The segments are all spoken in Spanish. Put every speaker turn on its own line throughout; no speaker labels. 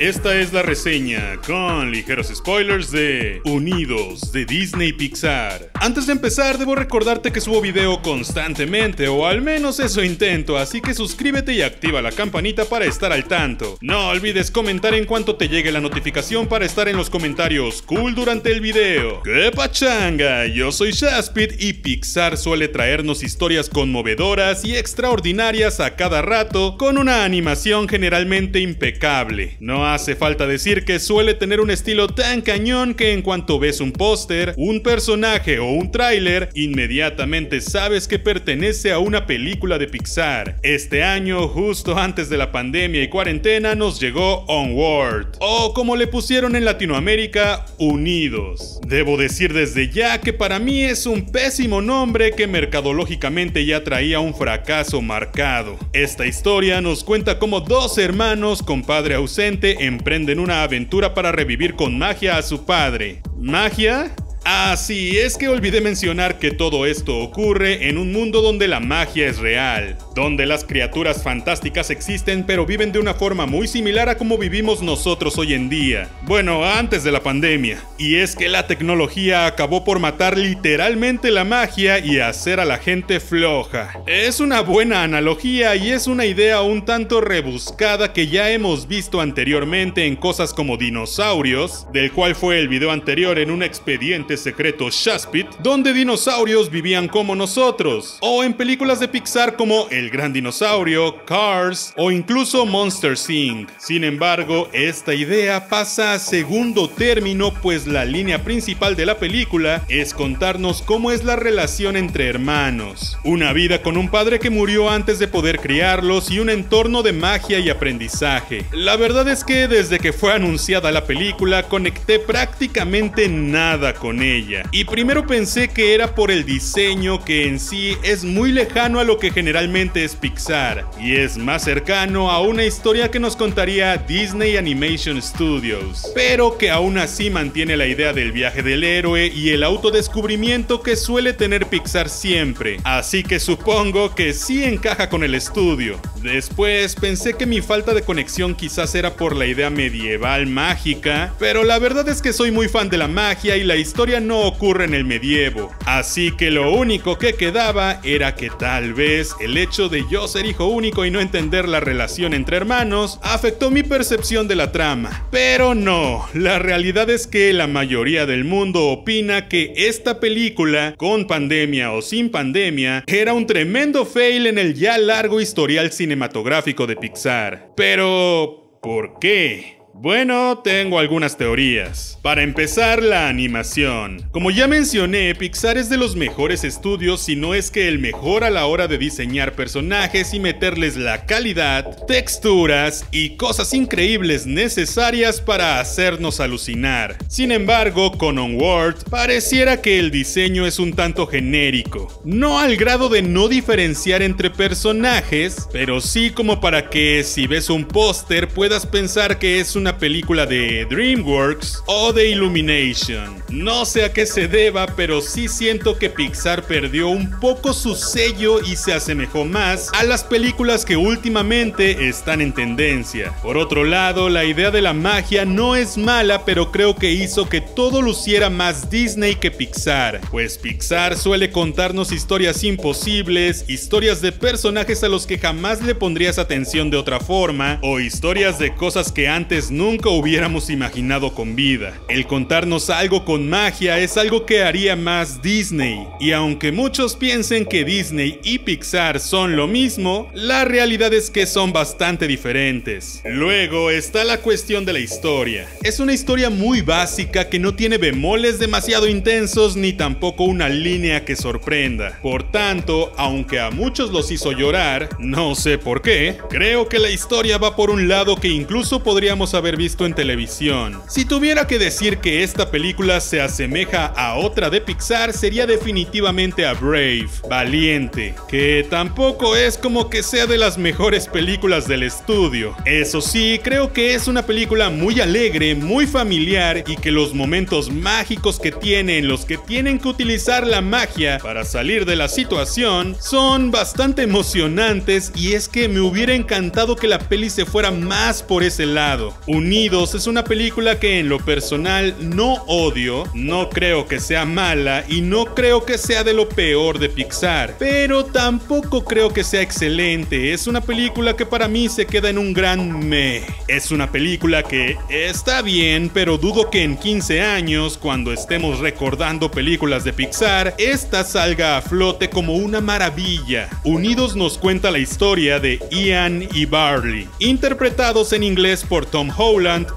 Esta es la reseña con ligeros spoilers de Unidos de Disney Pixar. Antes de empezar, debo recordarte que subo video constantemente, o al menos eso intento, así que suscríbete y activa la campanita para estar al tanto. No olvides comentar en cuanto te llegue la notificación para estar en los comentarios cool durante el video. ¡Qué pachanga! Yo soy Shaspit y Pixar suele traernos historias conmovedoras y extraordinarias a cada rato con una animación generalmente impecable. No hace falta decir que suele tener un estilo tan cañón que en cuanto ves un póster, un personaje o un tráiler, inmediatamente sabes que pertenece a una película de Pixar. Este año, justo antes de la pandemia y cuarentena, nos llegó Onward, o como le pusieron en Latinoamérica, Unidos. Debo decir desde ya que para mí es un pésimo nombre que mercadológicamente ya traía un fracaso marcado. Esta historia nos cuenta cómo dos hermanos con padre emprenden una aventura para revivir con magia a su padre. ¿Magia? Ah, sí, es que olvidé mencionar que todo esto ocurre en un mundo donde la magia es real, donde las criaturas fantásticas existen pero viven de una forma muy similar a como vivimos nosotros hoy en día. Bueno, antes de la pandemia. Y es que la tecnología acabó por matar literalmente la magia y hacer a la gente floja. Es una buena analogía y es una idea un tanto rebuscada que ya hemos visto anteriormente en cosas como dinosaurios, del cual fue el video anterior en un expediente secreto Shaspit, donde dinosaurios vivían como nosotros, o en películas de Pixar como El Gran Dinosaurio, Cars o incluso Monster Inc. Sin embargo, esta idea pasa a segundo término pues la línea principal de la película es contarnos cómo es la relación entre hermanos, una vida con un padre que murió antes de poder criarlos y un entorno de magia y aprendizaje. La verdad es que desde que fue anunciada la película conecté prácticamente nada con ella. Y primero pensé que era por el diseño que en sí es muy lejano a lo que generalmente es Pixar, y es más cercano a una historia que nos contaría Disney Animation Studios, pero que aún así mantiene la idea del viaje del héroe y el autodescubrimiento que suele tener Pixar siempre, así que supongo que sí encaja con el estudio. Después pensé que mi falta de conexión quizás era por la idea medieval mágica, pero la verdad es que soy muy fan de la magia y la historia no ocurre en el medievo, así que lo único que quedaba era que tal vez el hecho de yo ser hijo único y no entender la relación entre hermanos afectó mi percepción de la trama. Pero no, la realidad es que la mayoría del mundo opina que esta película, con pandemia o sin pandemia, era un tremendo fail en el ya largo historial cinematográfico de Pixar. Pero, ¿por qué? Bueno, tengo algunas teorías. Para empezar, la animación. Como ya mencioné, Pixar es de los mejores estudios, si no es que el mejor a la hora de diseñar personajes y meterles la calidad, texturas y cosas increíbles necesarias para hacernos alucinar. Sin embargo, con Onward, pareciera que el diseño es un tanto genérico. No al grado de no diferenciar entre personajes, pero sí como para que si ves un póster puedas pensar que es un una película de DreamWorks o de Illumination. No sé a qué se deba, pero sí siento que Pixar perdió un poco su sello y se asemejó más a las películas que últimamente están en tendencia. Por otro lado, la idea de la magia no es mala, pero creo que hizo que todo luciera más Disney que Pixar, pues Pixar suele contarnos historias imposibles, historias de personajes a los que jamás le pondrías atención de otra forma, o historias de cosas que antes nunca hubiéramos imaginado con vida. El contarnos algo con magia es algo que haría más Disney, y aunque muchos piensen que Disney y Pixar son lo mismo, la realidad es que son bastante diferentes. Luego está la cuestión de la historia. Es una historia muy básica que no tiene bemoles demasiado intensos ni tampoco una línea que sorprenda. Por tanto, aunque a muchos los hizo llorar, no sé por qué, creo que la historia va por un lado que incluso podríamos haber haber visto en televisión. Si tuviera que decir que esta película se asemeja a otra de Pixar, sería definitivamente a Brave, Valiente, que tampoco es como que sea de las mejores películas del estudio. Eso sí, creo que es una película muy alegre, muy familiar y que los momentos mágicos que tiene en los que tienen que utilizar la magia para salir de la situación son bastante emocionantes y es que me hubiera encantado que la peli se fuera más por ese lado Unidos es una película que en lo personal no odio, no creo que sea mala y no creo que sea de lo peor de Pixar, pero tampoco creo que sea excelente. Es una película que para mí se queda en un gran me. Es una película que está bien, pero dudo que en 15 años, cuando estemos recordando películas de Pixar, esta salga a flote como una maravilla. Unidos nos cuenta la historia de Ian y Barley, interpretados en inglés por Tom Holland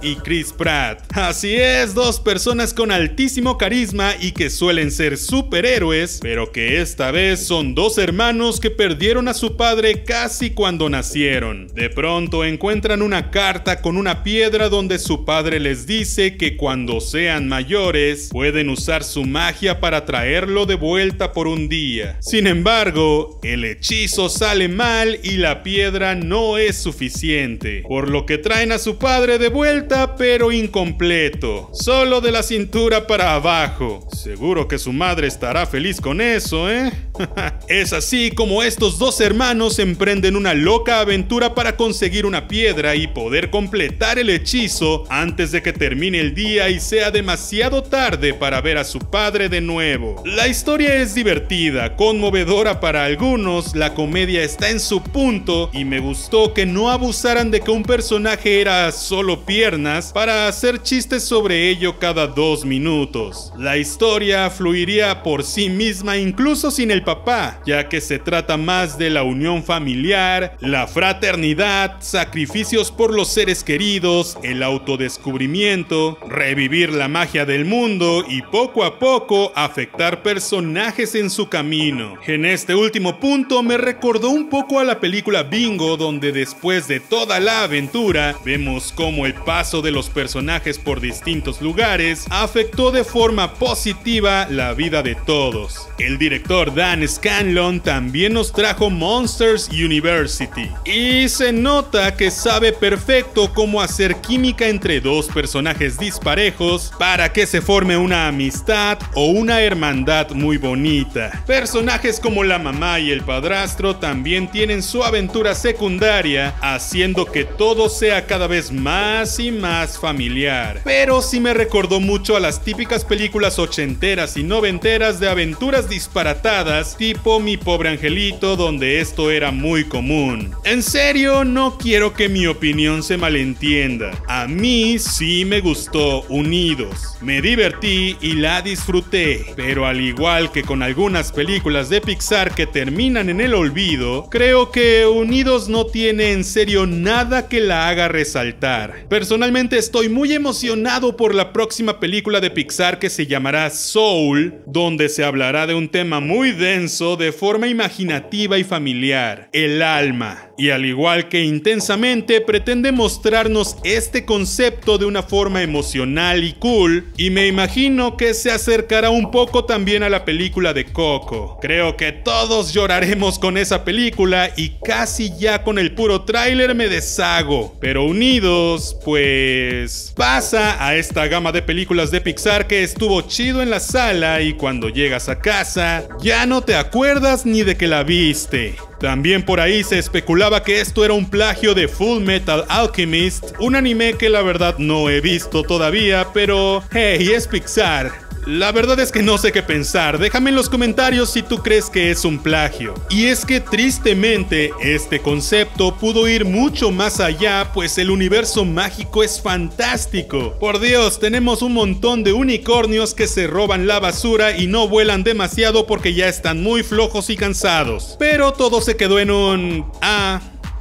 y Chris Pratt. Así es, dos personas con altísimo carisma y que suelen ser superhéroes, pero que esta vez son dos hermanos que perdieron a su padre casi cuando nacieron. De pronto encuentran una carta con una piedra donde su padre les dice que cuando sean mayores pueden usar su magia para traerlo de vuelta por un día. Sin embargo, el hechizo sale mal y la piedra no es suficiente, por lo que traen a su padre de vuelta pero incompleto, solo de la cintura para abajo. Seguro que su madre estará feliz con eso, ¿eh? es así como estos dos hermanos emprenden una loca aventura para conseguir una piedra y poder completar el hechizo antes de que termine el día y sea demasiado tarde para ver a su padre de nuevo. La historia es divertida, conmovedora para algunos, la comedia está en su punto y me gustó que no abusaran de que un personaje era solo piernas para hacer chistes sobre ello cada dos minutos. La historia fluiría por sí misma incluso sin el papá, ya que se trata más de la unión familiar, la fraternidad, sacrificios por los seres queridos, el autodescubrimiento, revivir la magia del mundo y poco a poco afectar personajes en su camino. En este último punto me recordó un poco a la película Bingo donde después de toda la aventura vemos cómo el paso de los personajes por distintos lugares afectó de forma positiva la vida de todos. El director Dan Scanlon también nos trajo Monsters University. Y se nota que sabe perfecto cómo hacer química entre dos personajes disparejos para que se forme una amistad o una hermandad muy bonita. Personajes como la mamá y el padrastro también tienen su aventura secundaria, haciendo que todo sea cada vez más y más familiar. Pero sí me recordó mucho a las típicas películas ochenteras y noventeras de aventuras disparatadas tipo Mi pobre angelito donde esto era muy común. En serio, no quiero que mi opinión se malentienda. A mí sí me gustó Unidos. Me divertí y la disfruté, pero al igual que con algunas películas de Pixar que terminan en el olvido, creo que Unidos no tiene en serio nada que la haga resaltar. Personalmente estoy muy emocionado por la próxima película de Pixar que se llamará Soul, donde se hablará de un tema muy denso de forma imaginativa y familiar, el alma. Y al igual que intensamente pretende mostrarnos este concepto de una forma emocional y cool, y me imagino que se acercará un poco también a la película de Coco. Creo que todos lloraremos con esa película y casi ya con el puro tráiler me deshago. Pero unidos, pues pasa a esta gama de películas de Pixar que estuvo chido en la sala y cuando llegas a casa ya no te acuerdas ni de que la viste. También por ahí se especulaba que esto era un plagio de Full Metal Alchemist, un anime que la verdad no he visto todavía, pero hey, es Pixar. La verdad es que no sé qué pensar, déjame en los comentarios si tú crees que es un plagio. Y es que tristemente este concepto pudo ir mucho más allá, pues el universo mágico es fantástico. Por Dios, tenemos un montón de unicornios que se roban la basura y no vuelan demasiado porque ya están muy flojos y cansados. Pero todo se quedó en un... Ah,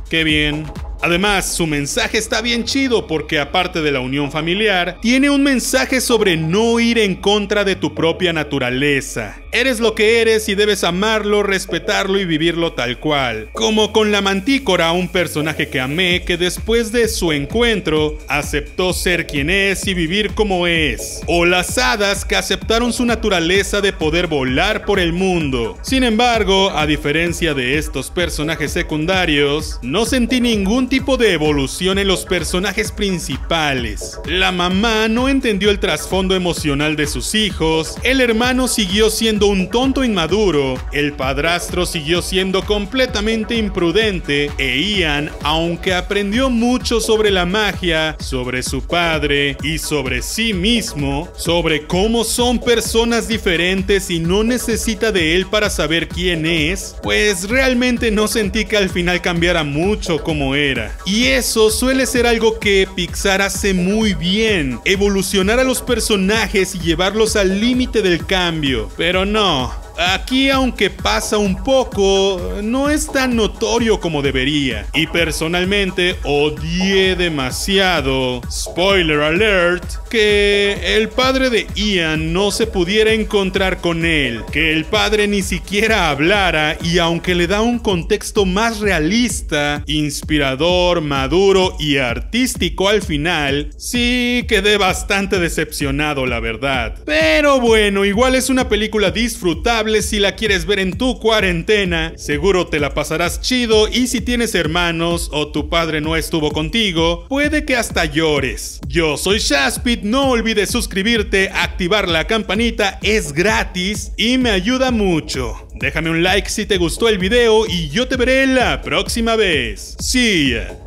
qué bien. Además, su mensaje está bien chido porque aparte de la unión familiar, tiene un mensaje sobre no ir en contra de tu propia naturaleza. Eres lo que eres y debes amarlo, respetarlo y vivirlo tal cual. Como con la mantícora, un personaje que amé que después de su encuentro aceptó ser quien es y vivir como es. O las hadas que aceptaron su naturaleza de poder volar por el mundo. Sin embargo, a diferencia de estos personajes secundarios, no sentí ningún tipo de evolución en los personajes principales. La mamá no entendió el trasfondo emocional de sus hijos, el hermano siguió siendo un tonto inmaduro, el padrastro siguió siendo completamente imprudente e Ian, aunque aprendió mucho sobre la magia, sobre su padre y sobre sí mismo, sobre cómo son personas diferentes y no necesita de él para saber quién es, pues realmente no sentí que al final cambiara mucho como era. Y eso suele ser algo que Pixar hace muy bien, evolucionar a los personajes y llevarlos al límite del cambio. Pero no, Aquí, aunque pasa un poco, no es tan notorio como debería. Y personalmente odié demasiado, spoiler alert, que el padre de Ian no se pudiera encontrar con él, que el padre ni siquiera hablara y aunque le da un contexto más realista, inspirador, maduro y artístico al final, sí quedé bastante decepcionado la verdad. Pero bueno, igual es una película disfrutable si la quieres ver en tu cuarentena. Seguro te la pasarás chido y si tienes hermanos o tu padre no estuvo contigo, puede que hasta llores. Yo soy Shaspit, no olvides suscribirte, activar la campanita, es gratis y me ayuda mucho. Déjame un like si te gustó el video y yo te veré la próxima vez. See ya.